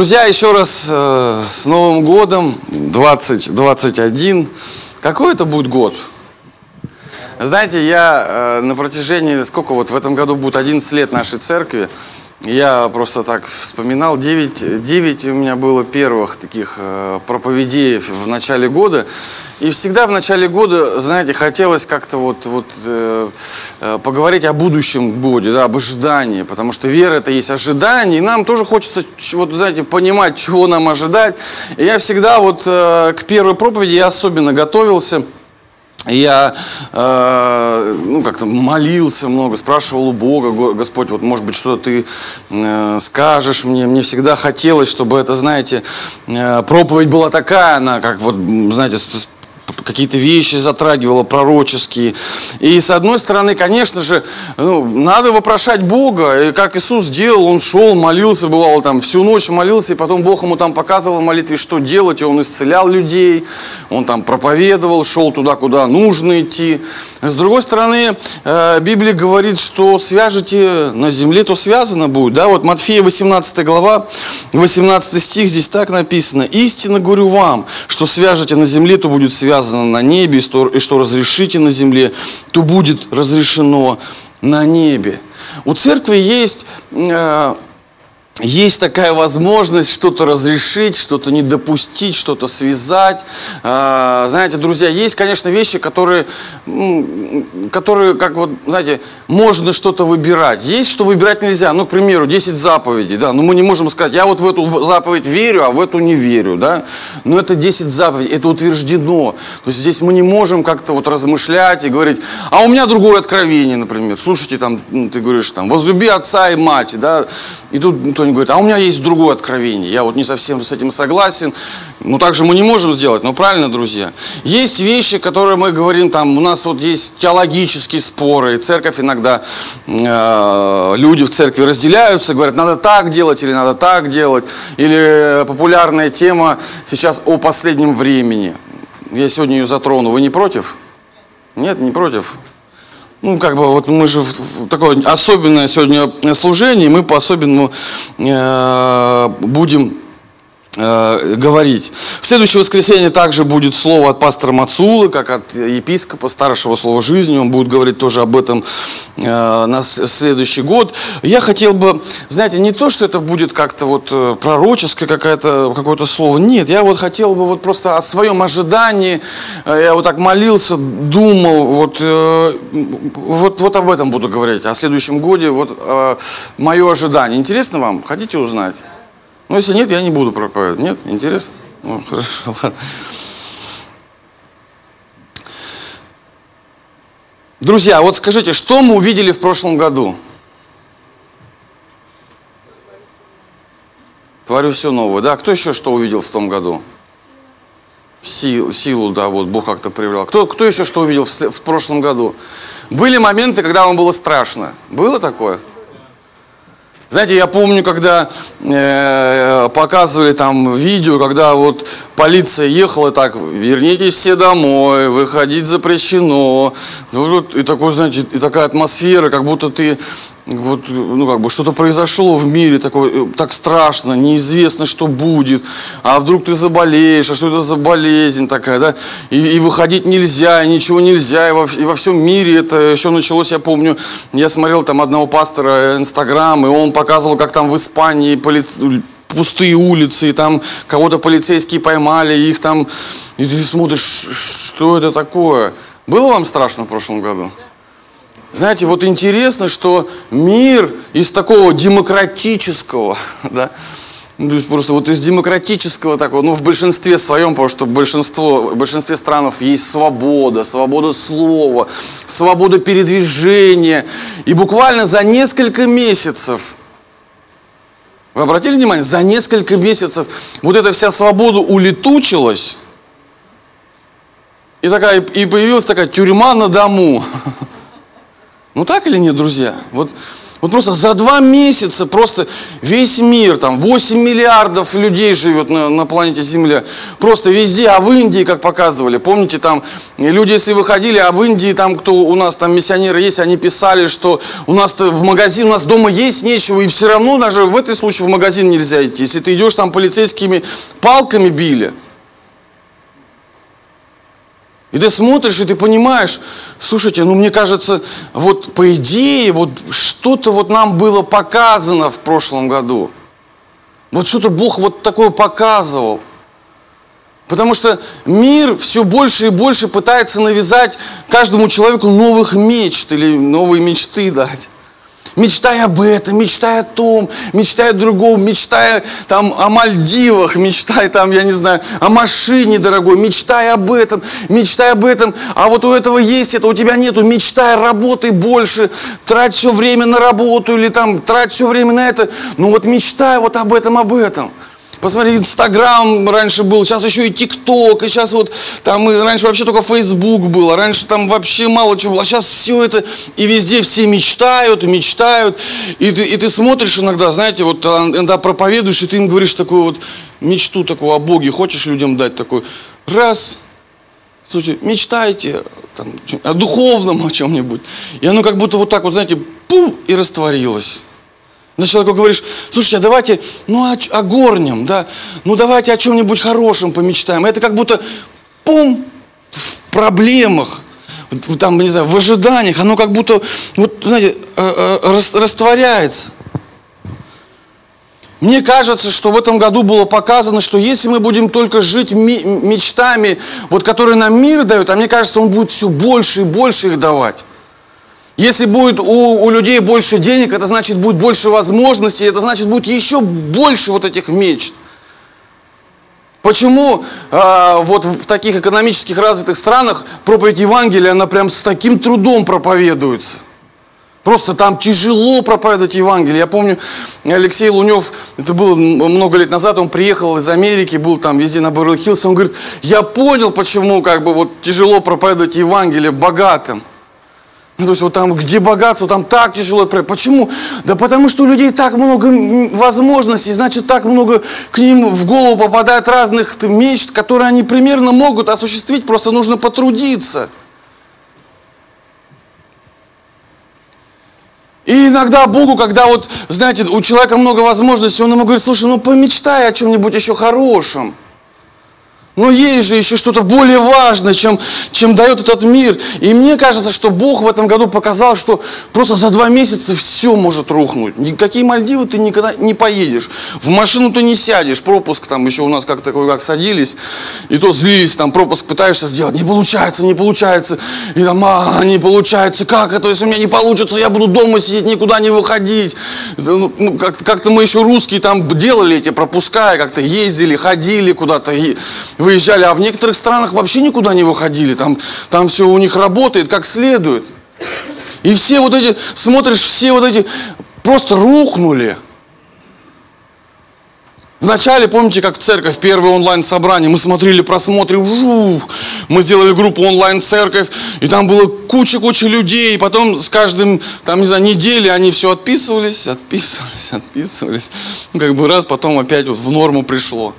Друзья, еще раз э, с Новым годом 2021. Какой это будет год? Знаете, я э, на протяжении, сколько вот в этом году будет 11 лет нашей церкви, я просто так вспоминал, 9, 9 у меня было первых таких э, проповедей в начале года. И всегда в начале года, знаете, хотелось как-то вот, вот э, э, поговорить о будущем годе, да, об ожидании. Потому что вера это есть ожидание, и нам тоже хочется, вот, знаете, понимать, чего нам ожидать. И я всегда вот э, к первой проповеди я особенно готовился – я э, ну, как-то молился много, спрашивал у Бога, Господь, вот может быть что-то ты э, скажешь мне. Мне всегда хотелось, чтобы это, знаете, э, проповедь была такая, она как вот, знаете, какие-то вещи затрагивала пророческие. И с одной стороны, конечно же, ну, надо вопрошать Бога. И как Иисус делал, Он шел, молился, бывало там всю ночь молился, и потом Бог ему там показывал в молитве, что делать, и Он исцелял людей, Он там проповедовал, шел туда, куда нужно идти. С другой стороны, э, Библия говорит, что свяжете на земле, то связано будет. Да? Вот Матфея 18 глава, 18 стих, здесь так написано. «Истинно говорю вам, что свяжете на земле, то будет связано сказано на небе, и что разрешите на земле, то будет разрешено на небе. У церкви есть э, есть такая возможность что-то разрешить, что-то не допустить, что-то связать. А, знаете, друзья, есть, конечно, вещи, которые, которые, как вот, знаете, можно что-то выбирать. Есть, что выбирать нельзя. Ну, к примеру, 10 заповедей, да, но мы не можем сказать, я вот в эту заповедь верю, а в эту не верю, да. Но это 10 заповедей, это утверждено. То есть здесь мы не можем как-то вот размышлять и говорить, а у меня другое откровение, например. Слушайте, там, ну, ты говоришь, там, возлюби отца и мать, да, и тут никто не говорит, а у меня есть другое откровение, я вот не совсем с этим согласен. Ну, так же мы не можем сделать, ну, правильно, друзья? Есть вещи, которые мы говорим, там, у нас вот есть теологические споры, и церковь иногда, э, люди в церкви разделяются, говорят, надо так делать или надо так делать. Или популярная тема сейчас о последнем времени. Я сегодня ее затрону, вы не против? Нет, не против? Ну, как бы, вот мы же в такое особенное сегодня служение, мы по-особенному э, будем Э, говорить. Следующее воскресенье также будет слово от пастора Мацулы, как от епископа старшего слова жизни. Он будет говорить тоже об этом э, на следующий год. Я хотел бы, знаете, не то, что это будет как-то вот э, пророческое какое-то какое слово. Нет, я вот хотел бы вот просто о своем ожидании. Я вот так молился, думал, вот, вот, вот об этом буду говорить. О следующем годе, вот мое ожидание. Интересно вам? Хотите узнать? Ну, если нет, я не буду проповедовать. Нет? Интересно? Ну, хорошо, ладно. Друзья, вот скажите, что мы увидели в прошлом году? Творю все новое. Да, кто еще что увидел в том году? Силу, силу да, вот Бог как-то проявлял. Кто, кто еще что увидел в, в прошлом году? Были моменты, когда вам было страшно. Было такое? Знаете, я помню, когда э, показывали там видео, когда вот полиция ехала так, вернитесь все домой, выходить запрещено. Ну, и такой, знаете, и такая атмосфера, как будто ты вот, ну, как бы что-то произошло в мире такое, э, так страшно, неизвестно, что будет, а вдруг ты заболеешь, а что это за болезнь такая, да, и, и выходить нельзя, и ничего нельзя, и во, и во всем мире это еще началось, я помню, я смотрел там одного пастора Инстаграм, и он показывал, как там в Испании полиция пустые улицы, и там кого-то полицейские поймали, их там, и ты смотришь, что это такое. Было вам страшно в прошлом году? Знаете, вот интересно, что мир из такого демократического, да, ну, то есть просто вот из демократического такого, ну в большинстве своем, потому что большинство, в большинстве стран есть свобода, свобода слова, свобода передвижения. И буквально за несколько месяцев, вы обратили внимание, за несколько месяцев вот эта вся свобода улетучилась, и, такая, и появилась такая тюрьма на дому. Ну так или нет, друзья? Вот Вот просто за два месяца просто весь мир, там 8 миллиардов людей живет на, на планете Земля. Просто везде, а в Индии, как показывали, помните, там люди, если выходили, а в Индии там, кто у нас там миссионеры есть, они писали, что у нас в магазин, у нас дома есть нечего, и все равно даже в этой случае в магазин нельзя идти. Если ты идешь, там полицейскими палками били. И ты смотришь, и ты понимаешь, слушайте, ну мне кажется, вот по идее, вот что-то вот нам было показано в прошлом году. Вот что-то Бог вот такое показывал. Потому что мир все больше и больше пытается навязать каждому человеку новых мечт или новые мечты дать. Мечтай об этом, мечтай о том, мечтай о другом, мечтай там о Мальдивах, мечтай там, я не знаю, о машине дорогой, мечтай об этом, мечтай об этом, а вот у этого есть это, у тебя нету, мечтай, работай больше, трать все время на работу или там трать все время на это, ну вот мечтай вот об этом, об этом. Посмотри, Инстаграм раньше был, сейчас еще и ТикТок, и сейчас вот там и раньше вообще только Фейсбук был, а раньше там вообще мало чего было, а сейчас все это, и везде все мечтают, мечтают, и ты, и ты смотришь иногда, знаете, вот а, иногда проповедуешь, и ты им говоришь такую вот мечту такую о Боге, хочешь людям дать такой, раз, слушайте, мечтайте там, о духовном о чем-нибудь, и оно как будто вот так вот, знаете, пум, и растворилось. На человеку говоришь, слушайте, а давайте, ну о, о горнем, да, ну давайте о чем-нибудь хорошем помечтаем. Это как будто, пум, в проблемах, там, не знаю, в ожиданиях, оно как будто, вот, знаете, э, э, растворяется. Мне кажется, что в этом году было показано, что если мы будем только жить мечтами, вот, которые нам мир дает, а мне кажется, он будет все больше и больше их давать. Если будет у, у людей больше денег, это значит будет больше возможностей, это значит будет еще больше вот этих мечт. Почему э, вот в таких экономических развитых странах проповедь Евангелия, она прям с таким трудом проповедуется? Просто там тяжело проповедовать Евангелие. Я помню, Алексей Лунев, это было много лет назад, он приехал из Америки, был там везде на Беверли-Хиллз, он говорит, я понял, почему как бы вот тяжело проповедовать Евангелие богатым. Ну, то есть вот там, где богатство, там так тяжело. Почему? Да потому что у людей так много возможностей, значит, так много к ним в голову попадает разных мечт, которые они примерно могут осуществить, просто нужно потрудиться. И иногда Богу, когда вот, знаете, у человека много возможностей, он ему говорит, слушай, ну помечтай о чем-нибудь еще хорошем. Но есть же еще что-то более важное, чем, чем дает этот мир. И мне кажется, что Бог в этом году показал, что просто за два месяца все может рухнуть. Никакие Мальдивы ты никогда не поедешь. В машину ты не сядешь. Пропуск там еще у нас как такой, как садились. И то злились, там пропуск пытаешься сделать. Не получается, не получается. И там, а, не получается. Как это, если у меня не получится, я буду дома сидеть, никуда не выходить. Ну, ну как-то как мы еще русские там делали эти пропуска, как-то ездили, ходили куда-то выезжали, а в некоторых странах вообще никуда не выходили. Там, там все у них работает как следует. И все вот эти, смотришь, все вот эти просто рухнули. Вначале, помните, как церковь, первое онлайн-собрание, мы смотрели просмотры, жух, мы сделали группу онлайн-церковь, и там было куча-куча людей, и потом с каждым, там, не знаю, недели они все отписывались, отписывались, отписывались. Ну, как бы раз, потом опять вот в норму пришло.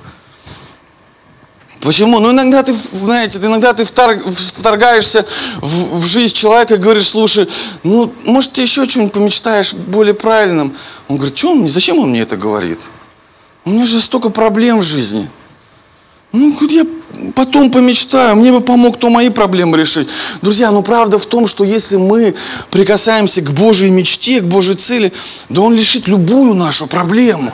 Почему? Ну, иногда ты, знаете, иногда ты вторгаешься в, в жизнь человека и говоришь, слушай, ну, может, ты еще что-нибудь помечтаешь более правильным? Он говорит, что он, зачем он мне это говорит? У меня же столько проблем в жизни. Ну, я потом помечтаю, мне бы помог кто мои проблемы решить. Друзья, ну правда в том, что если мы прикасаемся к Божьей мечте, к Божьей цели, да Он решит любую нашу проблему.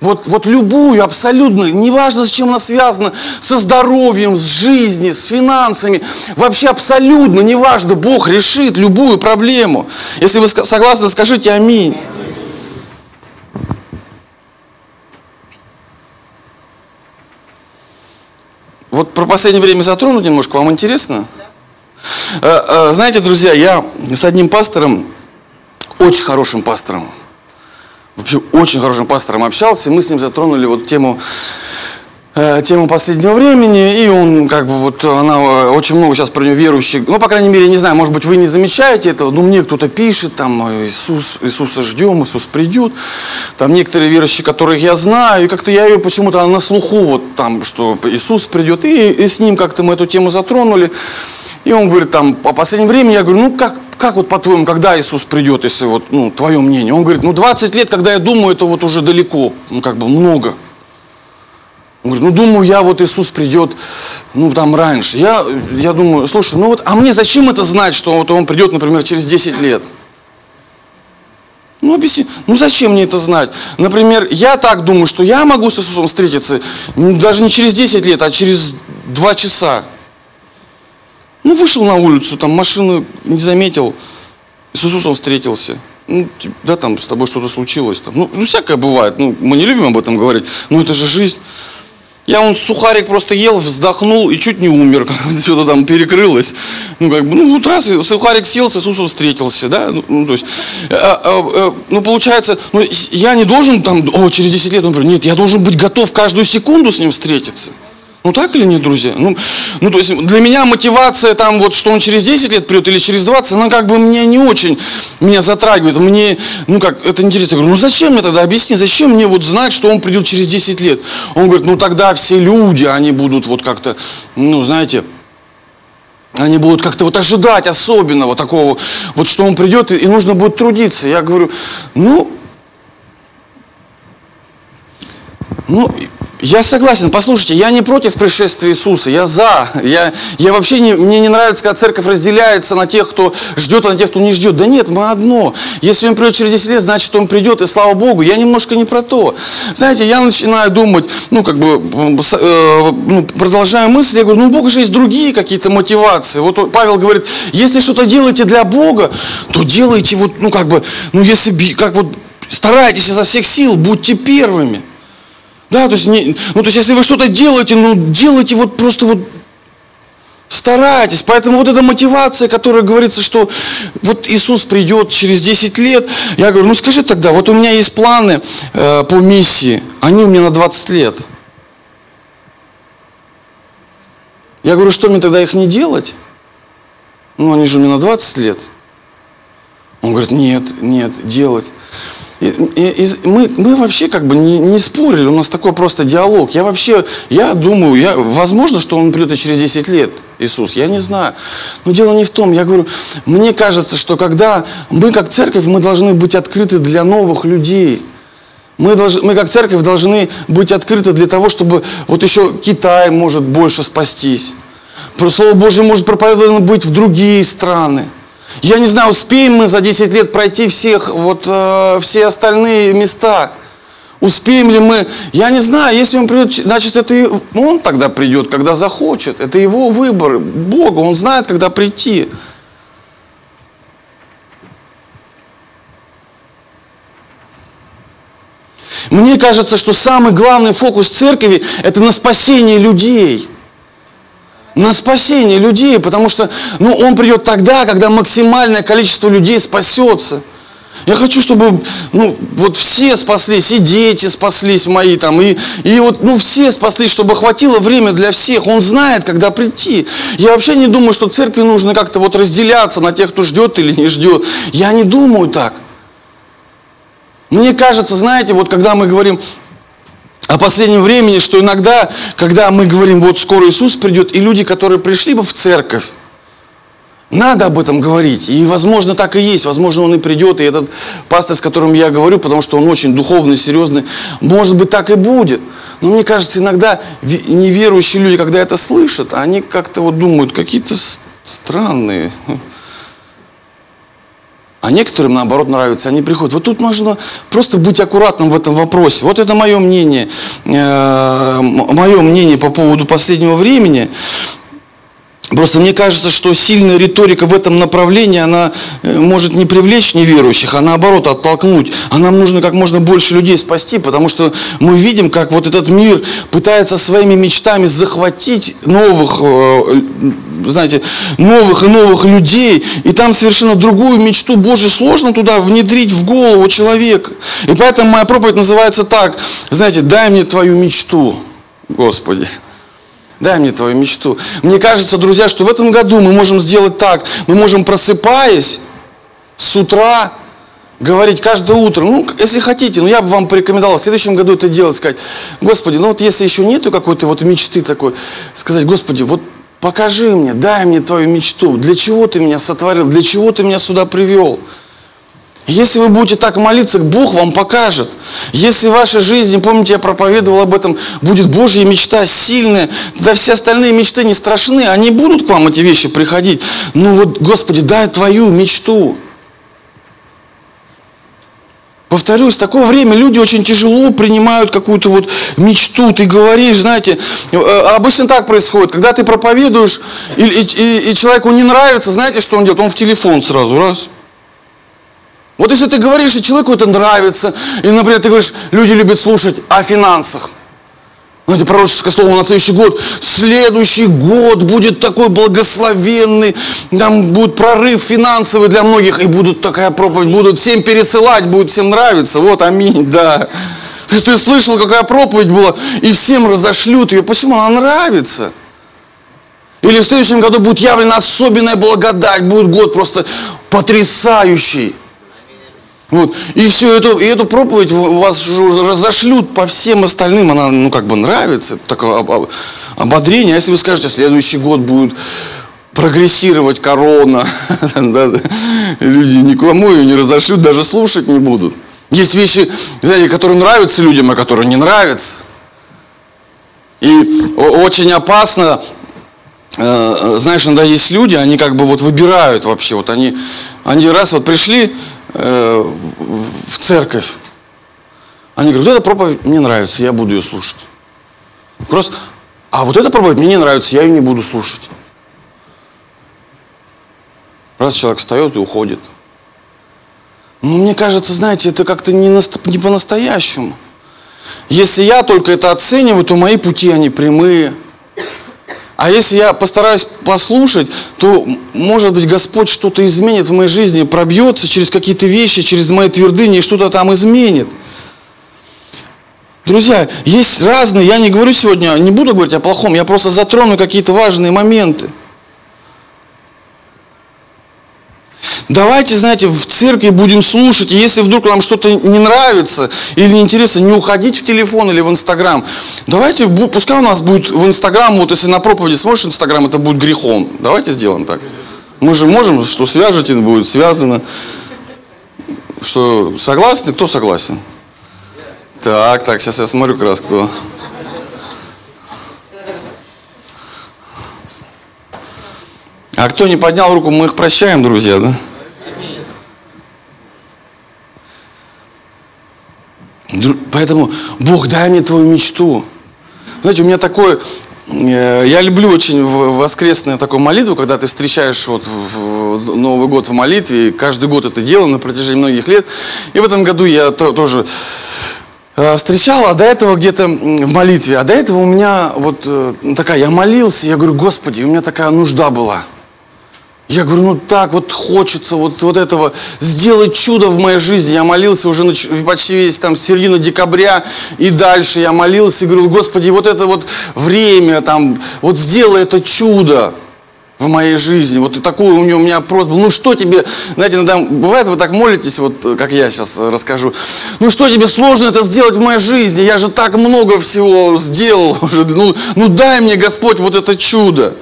Вот, вот любую, абсолютно, неважно, с чем она связана, со здоровьем, с жизнью, с финансами, вообще абсолютно неважно, Бог решит любую проблему. Если вы согласны, скажите аминь. Вот про последнее время затронуть немножко, вам интересно? Э, э, знаете, друзья, я с одним пастором, очень хорошим пастором, вообще очень хорошим пастором общался, мы с ним затронули вот тему э, тему последнего времени, и он как бы вот, она э, очень много сейчас про него верующих, ну, по крайней мере, не знаю, может быть, вы не замечаете этого, но мне кто-то пишет, там, Иисус, Иисуса ждем, Иисус придет, там некоторые верующие, которых я знаю, и как-то я ее почему-то на слуху, вот там, что Иисус придет, и, и с ним как-то мы эту тему затронули, и он говорит, там, по последнему времени, я говорю, ну, как, как вот по-твоему, когда Иисус придет, если вот, ну, твое мнение? Он говорит, ну, 20 лет, когда я думаю, это вот уже далеко, ну, как бы много. Он говорит, ну, думаю, я вот Иисус придет, ну, там, раньше. Я, я думаю, слушай, ну вот, а мне зачем это знать, что вот он придет, например, через 10 лет? Ну, объясни, ну зачем мне это знать? Например, я так думаю, что я могу с Иисусом встретиться ну, даже не через 10 лет, а через 2 часа. Ну, вышел на улицу, там машину не заметил, с Иисусом встретился. Ну, да, там с тобой что-то случилось. Там. Ну, ну, всякое бывает. Ну, мы не любим об этом говорить, но это же жизнь. Я он сухарик просто ел, вздохнул и чуть не умер, что-то там перекрылось. Ну, как бы, ну, вот раз сухарик сел, с Иисусом встретился, да, ну, ну то есть, а, а, а, ну, получается, ну, я не должен там, о, через 10 лет, например, нет, я должен быть готов каждую секунду с ним встретиться. Ну так или нет, друзья? Ну, ну, то есть для меня мотивация там вот, что он через 10 лет придет или через 20, она как бы меня не очень меня затрагивает. Мне, ну как, это интересно. Я говорю, ну зачем мне тогда, объясни, зачем мне вот знать, что он придет через 10 лет? Он говорит, ну тогда все люди, они будут вот как-то, ну знаете, они будут как-то вот ожидать особенного такого, вот что он придет и, и нужно будет трудиться. Я говорю, ну, ну, я согласен, послушайте, я не против пришествия Иисуса, я за. Я, я вообще не, мне не нравится, когда церковь разделяется на тех, кто ждет, а на тех, кто не ждет. Да нет, мы одно. Если он придет через 10 лет, значит он придет, и слава Богу, я немножко не про то. Знаете, я начинаю думать, ну как бы, э, ну, продолжаю мысль, я говорю, ну у Бога же есть другие какие-то мотивации. Вот Павел говорит, если что-то делаете для Бога, то делайте вот, ну как бы, ну если, как вот, старайтесь изо всех сил, будьте первыми. Да, то есть, не, ну, то есть, если вы что-то делаете, ну, делайте вот просто вот старайтесь. Поэтому вот эта мотивация, которая говорится, что вот Иисус придет через 10 лет, я говорю, ну скажи тогда, вот у меня есть планы э, по миссии, они у меня на 20 лет. Я говорю, что мне тогда их не делать? Ну, они же у меня на 20 лет. Он говорит, нет, нет, делать. И, и, и мы, мы вообще как бы не, не спорили, у нас такой просто диалог. Я вообще, я думаю, я, возможно, что он придет и через 10 лет, Иисус, я не знаю. Но дело не в том, я говорю, мне кажется, что когда мы как церковь, мы должны быть открыты для новых людей. Мы, должны, мы как церковь должны быть открыты для того, чтобы вот еще Китай может больше спастись. Слово Божье может проповедовано быть в другие страны. Я не знаю, успеем мы за 10 лет пройти всех, вот, э, все остальные места. Успеем ли мы? Я не знаю, если он придет, значит, это он тогда придет, когда захочет. Это его выбор, Бога, он знает, когда прийти. Мне кажется, что самый главный фокус церкви – это на спасение людей – на спасение людей, потому что ну, Он придет тогда, когда максимальное количество людей спасется. Я хочу, чтобы ну, вот все спаслись, и дети спаслись мои там, и, и вот ну, все спаслись, чтобы хватило время для всех. Он знает, когда прийти. Я вообще не думаю, что церкви нужно как-то вот разделяться на тех, кто ждет или не ждет. Я не думаю так. Мне кажется, знаете, вот когда мы говорим, о последнем времени, что иногда, когда мы говорим, вот скоро Иисус придет, и люди, которые пришли бы в церковь, надо об этом говорить. И, возможно, так и есть. Возможно, он и придет. И этот пастор, с которым я говорю, потому что он очень духовный, серьезный, может быть, так и будет. Но мне кажется, иногда неверующие люди, когда это слышат, они как-то вот думают, какие-то странные. А некоторым, наоборот, нравится, они приходят. Вот тут нужно просто быть аккуратным в этом вопросе. Вот это мое мнение, э, мое мнение по поводу последнего времени. Просто мне кажется, что сильная риторика в этом направлении, она э, может не привлечь неверующих, а наоборот оттолкнуть. А нам нужно как можно больше людей спасти, потому что мы видим, как вот этот мир пытается своими мечтами захватить новых, э, знаете, новых и новых людей, и там совершенно другую мечту Божью сложно туда внедрить в голову человека. И поэтому моя проповедь называется так, знаете, дай мне твою мечту. Господи. Дай мне твою мечту. Мне кажется, друзья, что в этом году мы можем сделать так. Мы можем, просыпаясь с утра, говорить каждое утро, ну, если хотите, ну, я бы вам порекомендовал в следующем году это делать, сказать, Господи, ну, вот если еще нету какой-то вот мечты такой, сказать, Господи, вот покажи мне, дай мне твою мечту, для чего ты меня сотворил, для чего ты меня сюда привел. Если вы будете так молиться, Бог вам покажет. Если в вашей жизни, помните, я проповедовал об этом, будет Божья мечта сильная, тогда все остальные мечты не страшны, они будут к вам эти вещи приходить. Ну вот, Господи, дай твою мечту. Повторюсь, в такое время люди очень тяжело принимают какую-то вот мечту. Ты говоришь, знаете, э, обычно так происходит. Когда ты проповедуешь, и, и, и человеку не нравится, знаете, что он делает? Он в телефон сразу, раз. Вот если ты говоришь, и человеку это нравится, и, например, ты говоришь, люди любят слушать о финансах. Знаете, пророческое слово на следующий год. Следующий год будет такой благословенный. Там будет прорыв финансовый для многих. И будут такая проповедь. Будут всем пересылать, будет всем нравиться. Вот, аминь, да. Ты слышал, какая проповедь была, и всем разошлют ее. Почему? Она нравится. Или в следующем году будет явлена особенная благодать. Будет год просто потрясающий. Вот. И все это, и эту проповедь вас разошлют по всем остальным, она, ну, как бы нравится, это такое ободрение. А если вы скажете, следующий год будет прогрессировать корона, люди никому ее не разошлют, даже слушать не будут. Есть вещи, знаете, которые нравятся людям, а которые не нравятся. И очень опасно, э, знаешь, иногда есть люди, они как бы вот выбирают вообще, вот они, они раз вот пришли, В церковь. Они говорят, вот эта проповедь мне нравится, я буду ее слушать. Просто, а вот эта проповедь мне не нравится, я ее не буду слушать. Раз человек встает и уходит. Ну, мне кажется, знаете, это как-то не, не по-настоящему. Если я только это оцениваю, то мои пути, они прямые. А если я постараюсь послушать, то, может быть, Господь что-то изменит в моей жизни, пробьется через какие-то вещи, через мои твердыни, и что-то там изменит. Друзья, есть разные, я не говорю сегодня, не буду говорить о плохом, я просто затрону какие-то важные моменты. Давайте, знаете, в церкви будем слушать, и если вдруг нам что-то не нравится или неинтересно, не уходить в телефон или в Инстаграм. Давайте, пускай у нас будет в Инстаграм, вот если на проповеди смотришь Инстаграм, это будет грехом. Давайте сделаем так. Мы же можем, что свяжете, будет связано. Что, согласны? Кто согласен? Так, так, сейчас я смотрю как раз, кто. А кто не поднял руку, мы их прощаем, друзья, да? Поэтому, Бог, дай мне твою мечту. Знаете, у меня такое, э, я люблю очень воскресную такую молитву, когда ты встречаешь вот в Новый год в молитве, и каждый год это делаю на протяжении многих лет. И в этом году я тоже э, встречал, а до этого где-то в молитве, а до этого у меня вот э, такая, я молился, я говорю, Господи, у меня такая нужда была – я говорю, ну так вот хочется вот, вот этого сделать чудо в моей жизни. Я молился уже почти весь там середину декабря и дальше. Я молился и говорю, Господи, вот это вот время там, вот сделай это чудо в моей жизни. Вот такую у, меня просьба. Ну что тебе, знаете, иногда бывает, вы так молитесь, вот как я сейчас расскажу. Ну что тебе сложно это сделать в моей жизни? Я же так много всего сделал уже. Ну, ну дай мне, Господь, вот это чудо.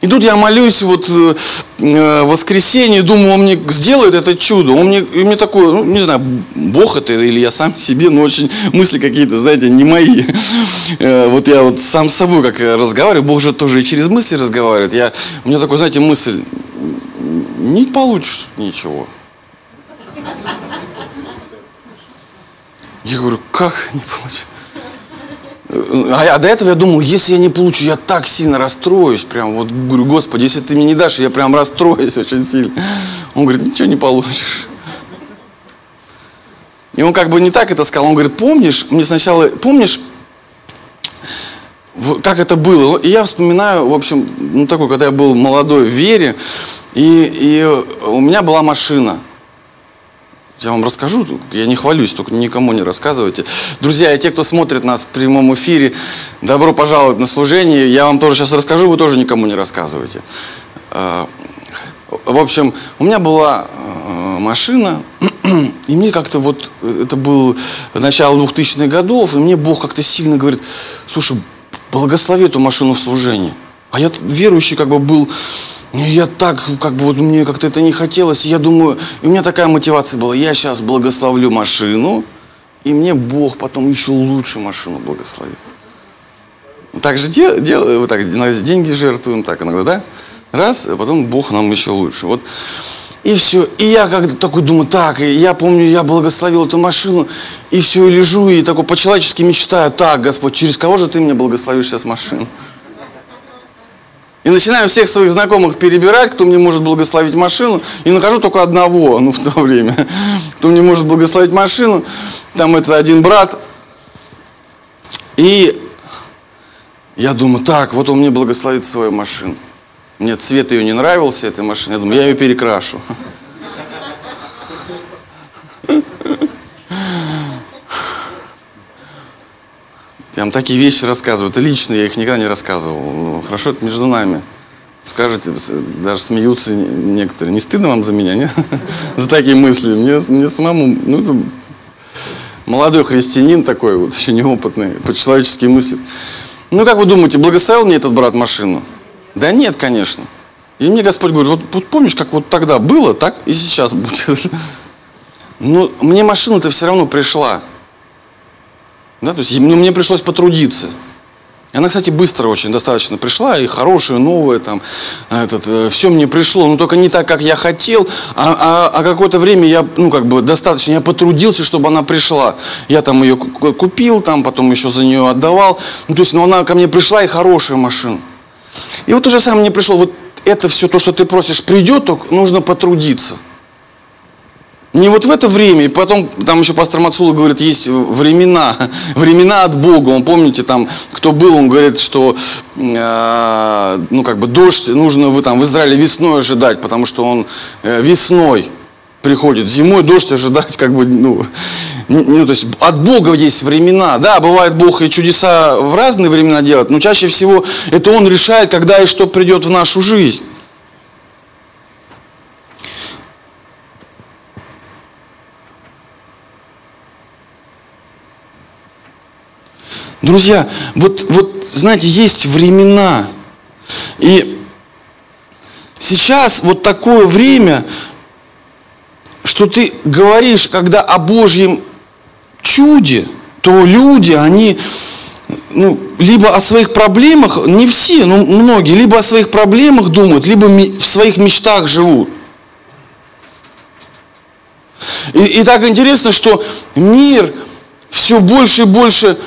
И тут я молюсь вот э, э воскресенье, думаю, он мне сделает это чудо. Он мне, и мне такое, ну, не знаю, Бог это или я сам себе, но очень мысли какие-то, знаете, не мои. Э, вот я вот сам с собой как разговариваю, Бог же тоже и через мысли разговаривает. Я, у меня такой, знаете, мысль, не получишь ничего. Я говорю, как не получится? А, а до этого я думал, если я не получу, я так сильно расстроюсь. Прям вот говорю, Господи, если ты мне не дашь, я прям расстроюсь очень сильно. Он говорит, ничего не получишь. И он как бы не так это сказал. Он говорит, помнишь, мне сначала, помнишь, как это было? И я вспоминаю, в общем, ну такой, когда я был молодой в вере, и, и у меня была машина. Я вам расскажу, я не хвалюсь, только никому не рассказывайте. Друзья, и те, кто смотрит нас в прямом эфире, добро пожаловать на служение. Я вам тоже сейчас расскажу, вы тоже никому не рассказывайте. А, в общем, у меня была а, машина, и мне как-то вот, это был начало 2000-х годов, и мне Бог как-то сильно говорит, слушай, благослови эту машину в служении. А я верующий как бы был, я так, как бы вот мне как-то это не хотелось. Я думаю, и у меня такая мотивация была. Я сейчас благословлю машину, и мне Бог потом еще лучше машину благословит. Так же дел, дел, вот так, деньги жертвуем, так иногда, да? Раз, а потом Бог нам еще лучше. Вот. И все. И я как-то такой думаю, так, и я помню, я благословил эту машину, и все, и лежу, и такой по-человечески мечтаю, так, Господь, через кого же ты мне благословишь сейчас машину? И начинаю всех своих знакомых перебирать, кто мне может благословить машину. И нахожу только одного, ну, в то время, кто мне может благословить машину. Там это один брат. И я думаю, так, вот он мне благословит свою машину. Мне цвет ее не нравился, этой машины. Я думаю, я ее перекрашу. Я вам такие вещи рассказывают. Лично я их никогда не рассказывал. Ну, хорошо, это между нами. Скажете, даже смеются некоторые. Не стыдно вам за меня, не? За такие мысли. Мне, мне самому, ну, это молодой христианин такой, вот еще неопытный, по-человечески мыслит. Ну, как вы думаете, благословил мне этот брат машину? Да нет, конечно. И мне Господь говорит, вот, вот помнишь, как вот тогда было, так и сейчас будет. Но мне машина-то все равно пришла. Да, то есть ну, мне пришлось потрудиться. Она, кстати, быстро очень достаточно пришла, и хорошая, новая, там, этот, э, все мне пришло, но только не так, как я хотел, а, а, а какое-то время я, ну, как бы, достаточно, я потрудился, чтобы она пришла. Я там ее купил, там, потом еще за нее отдавал. Ну, то есть, ну, она ко мне пришла, и хорошая машина. И вот уже сам мне пришло, вот это все, то, что ты просишь, придет, только нужно потрудиться. Не вот в это время, и потом, там еще пастор Мацула говорит, есть времена, времена от Бога. Он, помните, там, кто был, он говорит, что, э, ну, как бы, дождь нужно вы, там, в Израиле весной ожидать, потому что он э, весной приходит, зимой дождь ожидать, как бы, ну, ну, то есть от Бога есть времена, да, бывает Бог и чудеса в разные времена делает, но чаще всего это Он решает, когда и что придет в нашу жизнь. Друзья, вот, вот знаете, есть времена. И сейчас вот такое время, что ты говоришь, когда о Божьем чуде, то люди, они ну, либо о своих проблемах, не все, но многие, либо о своих проблемах думают, либо в своих мечтах живут. И, и так интересно, что мир все больше и больше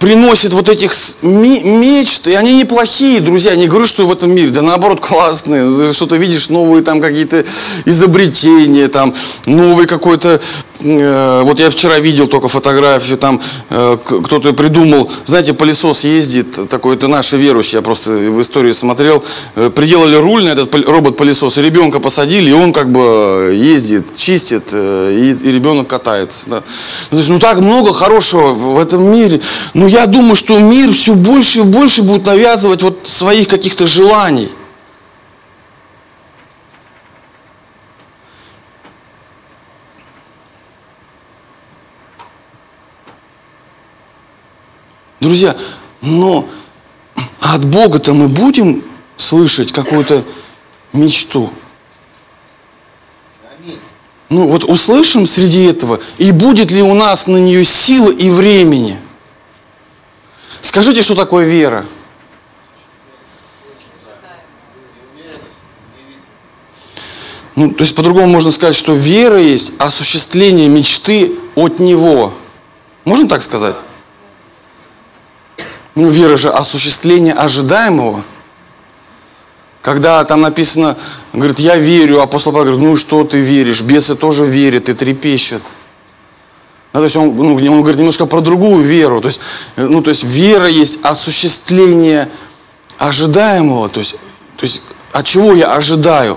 приносит вот этих мечт, и они неплохие, друзья, не говорю, что в этом мире, да наоборот классные, что-то видишь новые там какие-то изобретения, там новый какой-то Э, вот я вчера видел только фотографию, там э, кто-то придумал, знаете, пылесос ездит, такой, это наши верующие, я просто в истории смотрел, э, приделали руль на этот робот-пылесос, и ребенка посадили, и он как бы ездит, чистит, и, и ребенок катается. Да. Ну, то есть, ну так много хорошего в этом мире, но я думаю, что мир все больше и больше будет навязывать вот своих каких-то желаний. Друзья, но от Бога-то мы будем слышать какую-то мечту. Ну вот услышим среди этого, и будет ли у нас на нее сила и времени? Скажите, что такое вера? Ну, то есть по-другому можно сказать, что вера есть осуществление мечты от Него. Можно так сказать? Ну, вера же осуществление ожидаемого. Когда там написано, говорит, я верю, апостол Павел говорит, ну что ты веришь, бесы тоже верят и трепещут. Ну, то есть он, ну, он говорит немножко про другую веру. То есть, ну, то есть вера есть осуществление ожидаемого. То есть, то есть от чего я ожидаю?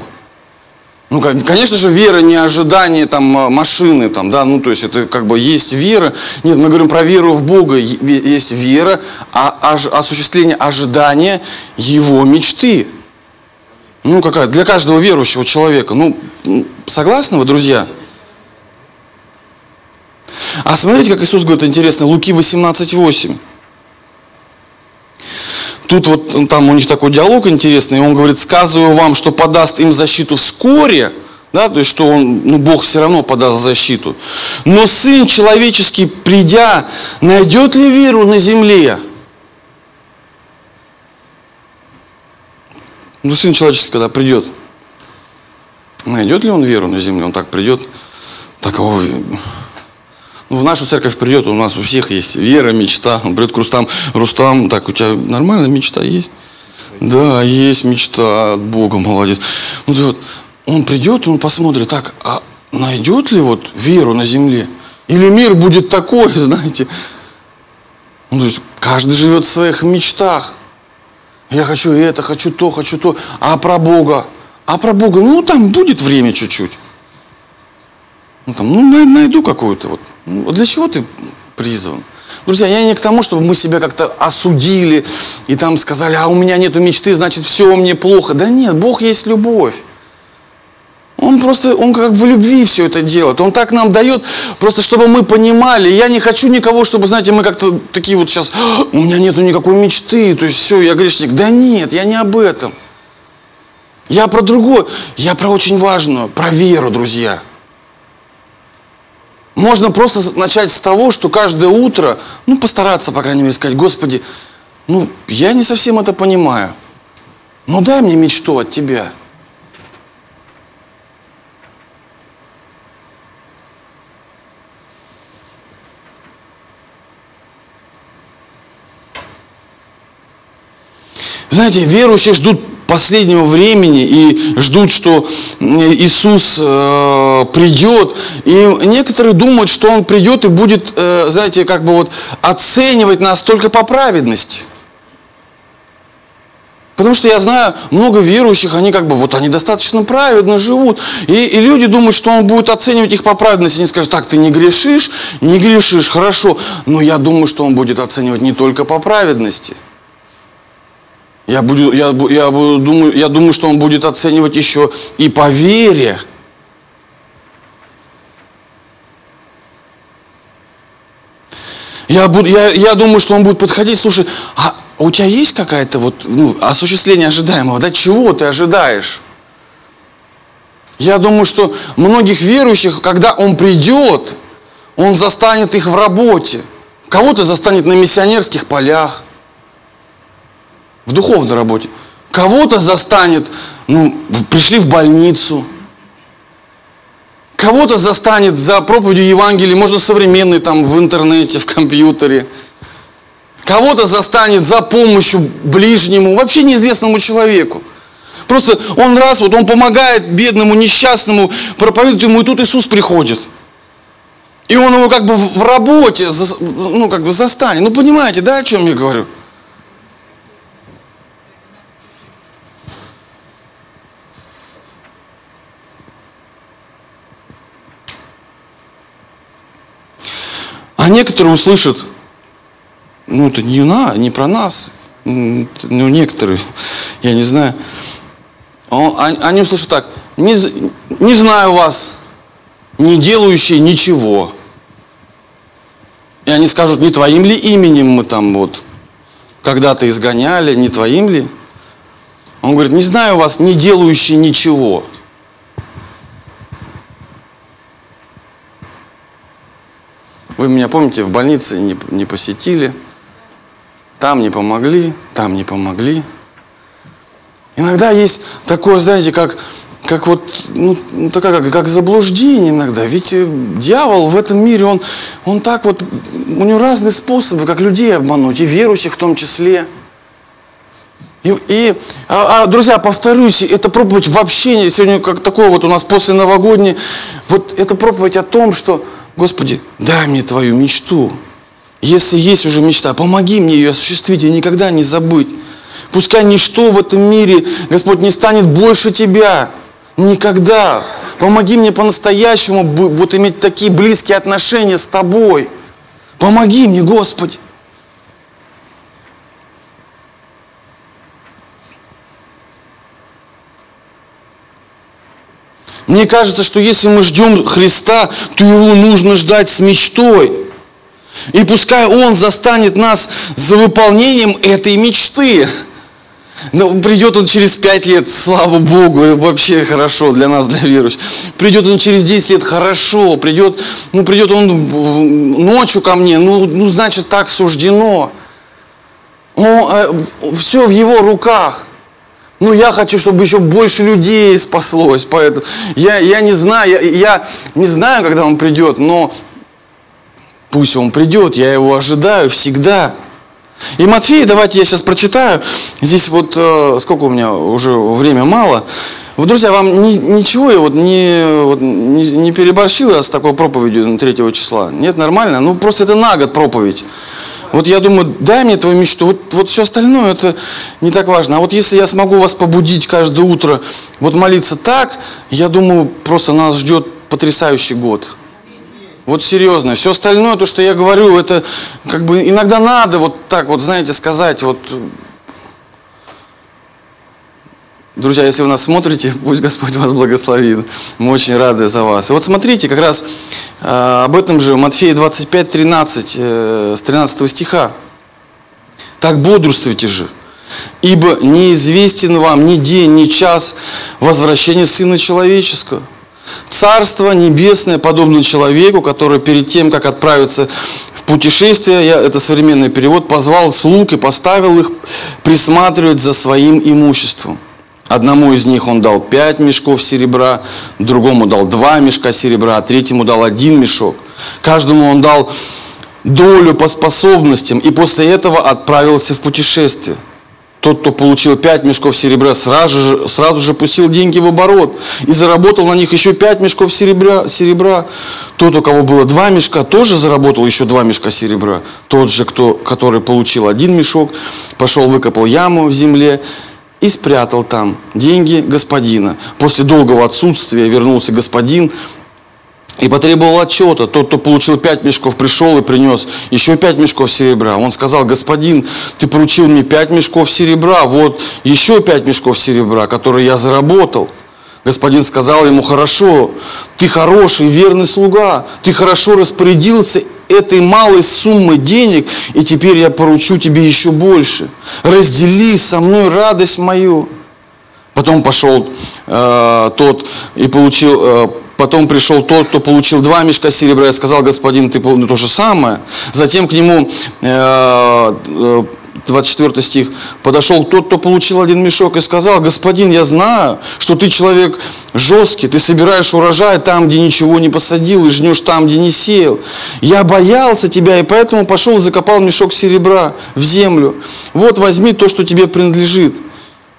Ну, конечно же, вера не ожидание там машины, там, да, ну, то есть это как бы есть вера. Нет, мы говорим про веру в Бога. Есть вера, а осуществление ожидания Его мечты. Ну, какая, для каждого верующего человека. Ну, согласны вы, друзья? А смотрите, как Иисус говорит, интересно, Луки 18.8. Тут вот там у них такой диалог интересный, он говорит, сказываю вам, что подаст им защиту вскоре, да, то есть, что он, ну, Бог все равно подаст защиту. Но Сын Человеческий, придя, найдет ли веру на земле? Ну, Сын Человеческий, когда придет, найдет ли он веру на земле? Он так придет, такого в нашу церковь придет, у нас у всех есть вера, мечта. Он придет к Рустам, Рустам, так, у тебя нормальная мечта есть? Да, есть мечта от Бога, молодец. Ну, вот, он придет, он посмотрит, так, а найдет ли вот веру на земле? Или мир будет такой, знаете? Ну, то есть, каждый живет в своих мечтах. Я хочу это, хочу то, хочу то. А про Бога? А про Бога, ну, там будет время чуть-чуть. Ну, там, ну, найду какую-то вот для чего ты призван? Друзья, я не к тому, чтобы мы себя как-то осудили и там сказали, а у меня нету мечты, значит все мне плохо. Да нет, Бог есть любовь. Он просто, он как в любви все это делает. Он так нам дает, просто чтобы мы понимали. Я не хочу никого, чтобы, знаете, мы как-то такие вот сейчас, «А, у меня нету никакой мечты, то есть все, я грешник. Да нет, я не об этом. Я про другое, я про очень важную, про веру, друзья. Можно просто начать с того, что каждое утро, ну, постараться, по крайней мере, сказать, Господи, ну, я не совсем это понимаю. Ну, дай мне мечту от Тебя. Знаете, верующие ждут последнего времени и ждут, что Иисус э, придет. И некоторые думают, что Он придет и будет, э, знаете, как бы вот оценивать нас только по праведности. Потому что я знаю много верующих, они как бы вот они достаточно праведно живут. И, и люди думают, что он будет оценивать их по праведности. Они скажут, так, ты не грешишь, не грешишь, хорошо. Но я думаю, что он будет оценивать не только по праведности. Я, буду, я, я, буду, думаю, я думаю, что он будет оценивать еще и по вере. Я, буду, я, я думаю, что он будет подходить, слушай, а у тебя есть какая-то вот ну, осуществление ожидаемого? Да чего ты ожидаешь? Я думаю, что многих верующих, когда он придет, он застанет их в работе. Кого-то застанет на миссионерских полях, в духовной работе. Кого-то застанет, ну, пришли в больницу. Кого-то застанет за проповедью Евангелия, можно современный там в интернете, в компьютере. Кого-то застанет за помощью ближнему, вообще неизвестному человеку. Просто он раз, вот он помогает бедному, несчастному, проповедует ему, и тут Иисус приходит. И он его как бы в работе, ну, как бы застанет. Ну, понимаете, да, о чем я говорю? А некоторые услышат, ну это не на, не про нас, ну некоторые, я не знаю, они услышат так, не, не знаю вас, не делающие ничего. И они скажут, не твоим ли именем мы там вот когда-то изгоняли, не твоим ли? Он говорит, не знаю вас, не делающие ничего. Вы меня помните, в больнице не, не посетили, там не помогли, там не помогли. Иногда есть такое, знаете, как, как вот, ну, ну такая, как, как заблуждение иногда. Ведь э, дьявол в этом мире, он, он так вот, у него разные способы, как людей обмануть, и верующих в том числе. И, и а, а, друзья, повторюсь, это проповедь вообще, сегодня как такое вот у нас после новогодней, вот это проповедь о том, что Господи, дай мне Твою мечту. Если есть уже мечта, помоги мне ее осуществить и никогда не забыть. Пускай ничто в этом мире, Господь, не станет больше Тебя. Никогда. Помоги мне по-настоящему вот иметь такие близкие отношения с Тобой. Помоги мне, Господи. Мне кажется, что если мы ждем Христа, то его нужно ждать с мечтой. И пускай Он застанет нас за выполнением этой мечты. Но придет он через пять лет, слава Богу, вообще хорошо для нас, для верующих. Придет он через 10 лет, хорошо. Придет, ну, придет он ночью ко мне, ну, ну значит, так суждено. Ну, э, все в его руках. Ну, я хочу, чтобы еще больше людей спаслось. Поэтому я, я не знаю, я, я не знаю, когда он придет, но пусть он придет, я его ожидаю всегда. И Матфея, давайте я сейчас прочитаю. Здесь вот э, сколько у меня уже время мало. Вот, друзья, вам ни, ничего я вот не, вот, не, не переборщил я с такой проповедью 3 числа? Нет, нормально? Ну, просто это на год проповедь. Вот я думаю, дай мне твою мечту. Вот, вот все остальное это не так важно. А вот если я смогу вас побудить каждое утро, вот молиться так, я думаю, просто нас ждет потрясающий год. Вот серьезно. Все остальное, то, что я говорю, это как бы иногда надо вот так вот, знаете, сказать, вот Друзья, если вы нас смотрите, пусть Господь вас благословит. Мы очень рады за вас. И вот смотрите, как раз э, об этом же Матфея 25, 13, э, с 13 стиха. «Так бодрствуйте же, ибо неизвестен вам ни день, ни час возвращения Сына Человеческого. Царство небесное подобно человеку, который перед тем, как отправиться в путешествие, я, это современный перевод, позвал слуг и поставил их присматривать за своим имуществом. Одному из них он дал пять мешков серебра, другому дал два мешка серебра, а третьему дал один мешок. Каждому он дал долю по способностям и после этого отправился в путешествие. Тот, кто получил пять мешков серебра, сразу же, сразу же пустил деньги в оборот и заработал на них еще пять мешков серебра, серебра. Тот, у кого было два мешка, тоже заработал еще два мешка серебра. Тот же, кто, который получил один мешок, пошел, выкопал яму в земле и спрятал там деньги господина. После долгого отсутствия вернулся господин и потребовал отчета. Тот, кто получил пять мешков, пришел и принес еще пять мешков серебра. Он сказал, господин, ты поручил мне пять мешков серебра, вот еще пять мешков серебра, которые я заработал. Господин сказал ему, хорошо, ты хороший, верный слуга, ты хорошо распорядился этой малой суммы денег, и теперь я поручу тебе еще больше. Раздели со мной радость мою. Потом пошел э, тот и получил, э, Потом пришел тот, кто получил два мешка серебра, и сказал, господин, ты получил то же самое. Затем к нему, 24 э, э, стих, подошел тот, кто получил один мешок, и сказал, господин, я знаю, что ты человек жесткий, ты собираешь урожай там, где ничего не посадил, и жнешь там, где не сеял. Я боялся тебя, и поэтому пошел и закопал мешок серебра в землю. Вот возьми то, что тебе принадлежит.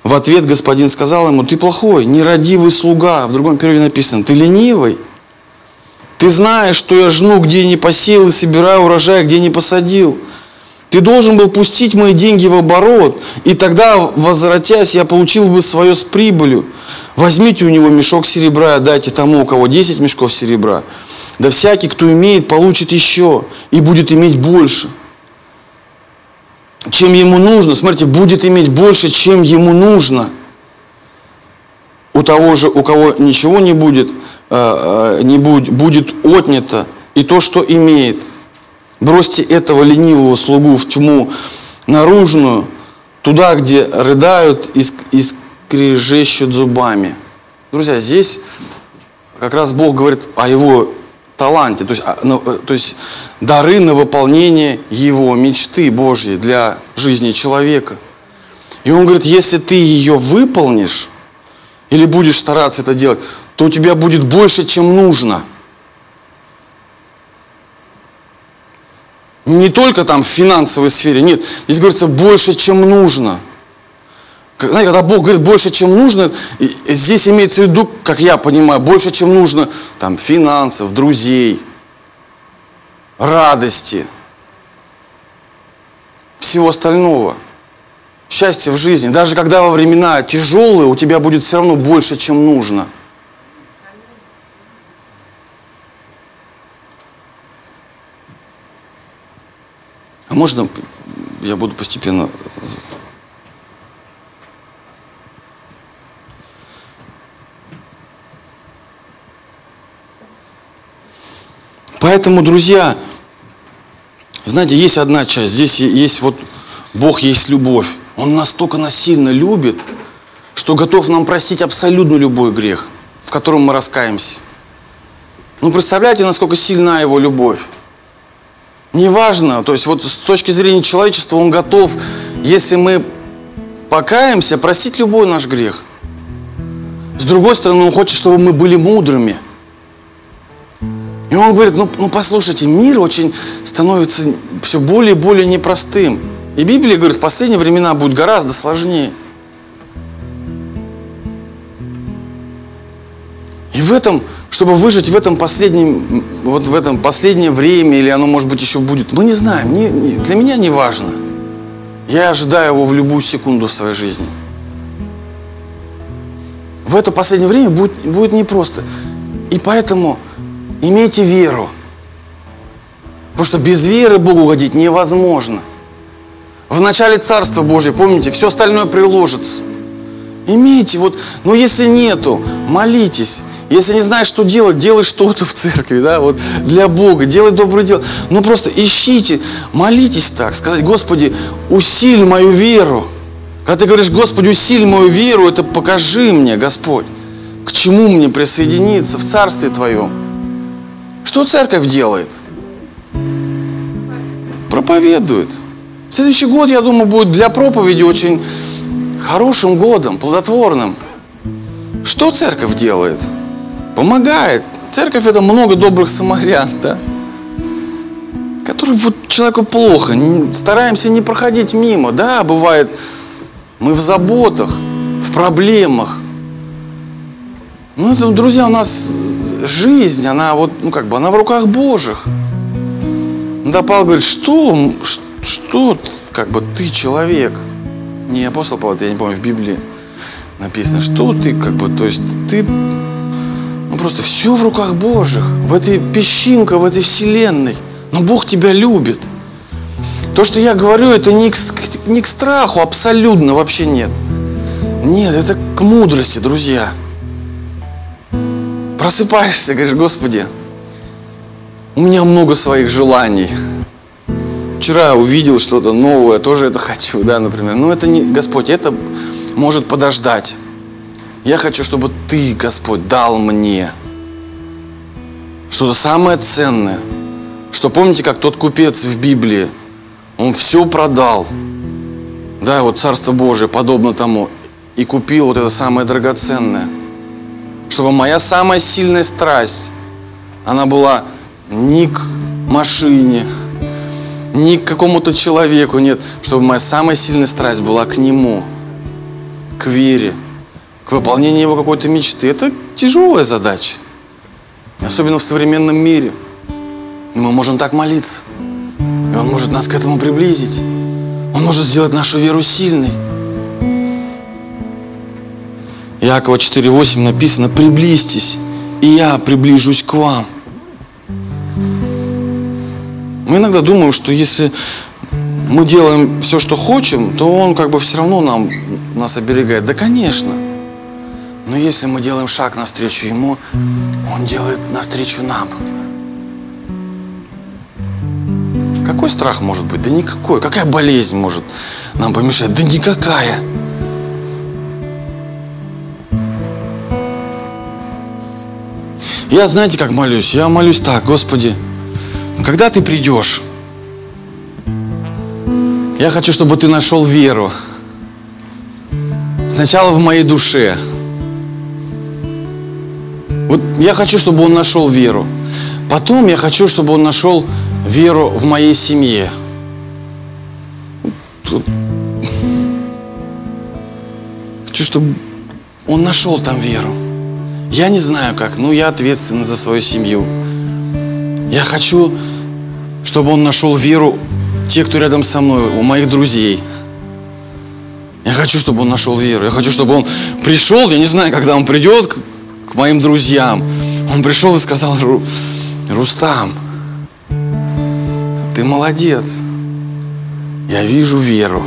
В ответ господин сказал ему, ты плохой, нерадивый слуга. В другом переводе написано, ты ленивый. Ты знаешь, что я жну, где не посеял, и собираю урожай, где не посадил. Ты должен был пустить мои деньги в оборот, и тогда, возвратясь, я получил бы свое с прибылью. Возьмите у него мешок серебра и отдайте тому, у кого 10 мешков серебра. Да всякий, кто имеет, получит еще и будет иметь больше чем ему нужно. Смотрите, будет иметь больше, чем ему нужно. У того же, у кого ничего не будет, э, э, не будет, будет отнято и то, что имеет. Бросьте этого ленивого слугу в тьму наружную, туда, где рыдают и скрежещут зубами. Друзья, здесь как раз Бог говорит о его таланте, то есть, а, ну, э, то есть дары на выполнение его мечты Божьей для жизни человека. И он говорит, если ты ее выполнишь, или будешь стараться это делать, то у тебя будет больше, чем нужно. Не только там в финансовой сфере, нет, здесь говорится больше, чем нужно – знаете, когда Бог говорит больше, чем нужно, здесь имеется в виду, как я понимаю, больше, чем нужно, там, финансов, друзей, радости, всего остального. Счастье в жизни, даже когда во времена тяжелые, у тебя будет все равно больше, чем нужно. А можно я буду постепенно Поэтому, друзья, знаете, есть одна часть, здесь есть вот Бог есть любовь. Он настолько нас сильно любит, что готов нам простить абсолютно любой грех, в котором мы раскаемся. Ну, представляете, насколько сильна его любовь? Неважно, то есть вот с точки зрения человечества он готов, если мы покаемся, простить любой наш грех. С другой стороны, он хочет, чтобы мы были мудрыми. И он говорит, ну, ну послушайте, мир очень становится все более и более непростым. И Библия говорит, в последние времена будет гораздо сложнее. И в этом чтобы выжить в этом последнем, вот в этом последнее время, или оно, может быть, еще будет, мы не знаем. Не, не, для меня не важно. Я ожидаю его в любую секунду в своей жизни. В это последнее время будет, будет непросто. И поэтому имейте веру. Потому что без веры Богу угодить невозможно. В начале Царства Божьего, помните, все остальное приложится. Имейте, вот, но если нету, молитесь. Если не знаешь, что делать, делай что-то в церкви, да, вот для Бога, делай доброе дело. Ну просто ищите, молитесь так, сказать, Господи, усиль мою веру. Когда ты говоришь, Господи, усиль мою веру, это покажи мне, Господь, к чему мне присоединиться в Царстве Твоем. Что церковь делает? Проповедует. Следующий год, я думаю, будет для проповеди очень хорошим годом, плодотворным. Что церковь делает? Помогает. Церковь это много добрых самарян, да? Которые вот человеку плохо, стараемся не проходить мимо. Да, бывает, мы в заботах, в проблемах. Ну, это, друзья, у нас жизнь, она вот, ну, как бы, она в руках Божьих. Да, Павел говорит, что, что, как бы, ты человек. Не апостол Павел, я не помню, в Библии написано, что ты, как бы, то есть, ты ну просто все в руках Божьих, в этой песчинке, в этой вселенной. Но Бог тебя любит. То, что я говорю, это не к, не к страху, абсолютно вообще нет. Нет, это к мудрости, друзья. Просыпаешься, говоришь, Господи, у меня много своих желаний. Вчера увидел что-то новое, тоже это хочу, да, например. Но это не, Господь, это может подождать. Я хочу, чтобы Ты, Господь, дал мне что-то самое ценное. Что помните, как тот купец в Библии, он все продал. Да, вот Царство Божие подобно тому. И купил вот это самое драгоценное. Чтобы моя самая сильная страсть, она была не к машине, не к какому-то человеку, нет. Чтобы моя самая сильная страсть была к Нему, к вере, к выполнению его какой-то мечты. Это тяжелая задача. Особенно в современном мире. Но мы можем так молиться. И Он может нас к этому приблизить. Он может сделать нашу веру сильной. Иакова 4.8 написано, приблизьтесь, и я приближусь к вам. Мы иногда думаем, что если мы делаем все, что хотим, то он как бы все равно нам, нас оберегает. Да, конечно. Но если мы делаем шаг навстречу Ему, Он делает навстречу нам. Какой страх может быть? Да никакой. Какая болезнь может нам помешать? Да никакая. Я знаете, как молюсь? Я молюсь так, Господи, когда Ты придешь, я хочу, чтобы Ты нашел веру. Сначала в моей душе – вот я хочу, чтобы он нашел веру. Потом я хочу, чтобы он нашел веру в моей семье. Хочу, чтобы он нашел там веру. Я не знаю как, но я ответственен за свою семью. Я хочу, чтобы он нашел веру те, кто рядом со мной, у моих друзей. Я хочу, чтобы он нашел веру. Я хочу, чтобы он пришел, я не знаю, когда он придет, к моим друзьям. Он пришел и сказал, Рустам, ты молодец. Я вижу веру.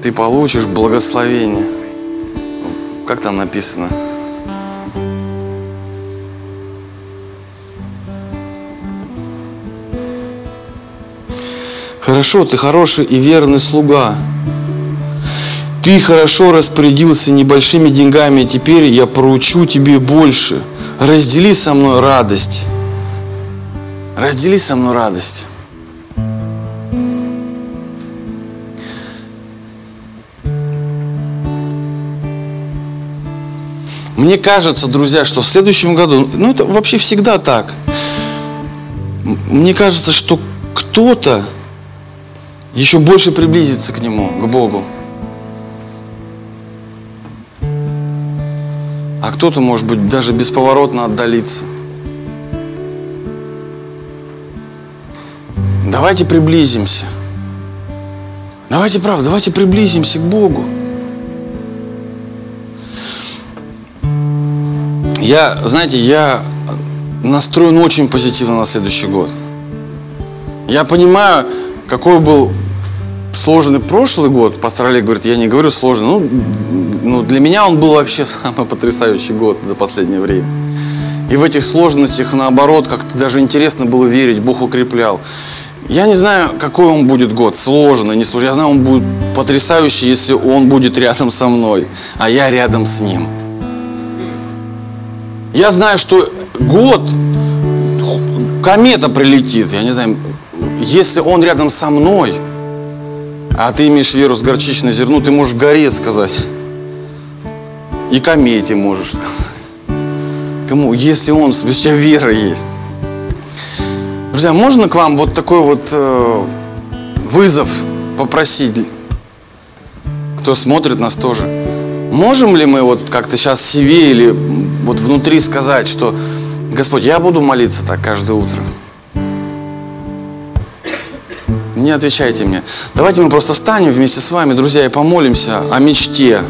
Ты получишь благословение. Как там написано? Хорошо, ты хороший и верный слуга. Ты хорошо распорядился небольшими деньгами, теперь я поручу тебе больше. Раздели со мной радость. Раздели со мной радость. Мне кажется, друзья, что в следующем году, ну это вообще всегда так. Мне кажется, что кто-то еще больше приблизится к Нему, к Богу. А кто-то, может быть, даже бесповоротно отдалится. Давайте приблизимся. Давайте, правда, давайте приблизимся к Богу. Я, знаете, я настроен очень позитивно на следующий год. Я понимаю, какой был сложный прошлый год. Пастор Олег говорит, я не говорю сложный. Ну, ну, для меня он был вообще самый потрясающий год за последнее время. И в этих сложностях, наоборот, как-то даже интересно было верить, Бог укреплял. Я не знаю, какой он будет год, сложный, не сложный. Я знаю, он будет потрясающий, если он будет рядом со мной, а я рядом с ним. Я знаю, что год комета прилетит, я не знаю, если он рядом со мной, а ты имеешь веру с горчичной зерну, ты можешь горе сказать. И комете можешь сказать. Кому? Если он, у тебя вера есть. Друзья, можно к вам вот такой вот э, вызов попросить, кто смотрит нас тоже? Можем ли мы вот как-то сейчас себе или вот внутри сказать, что Господь, я буду молиться так каждое утро? Не отвечайте мне. Давайте мы просто встанем вместе с вами, друзья, и помолимся о мечте,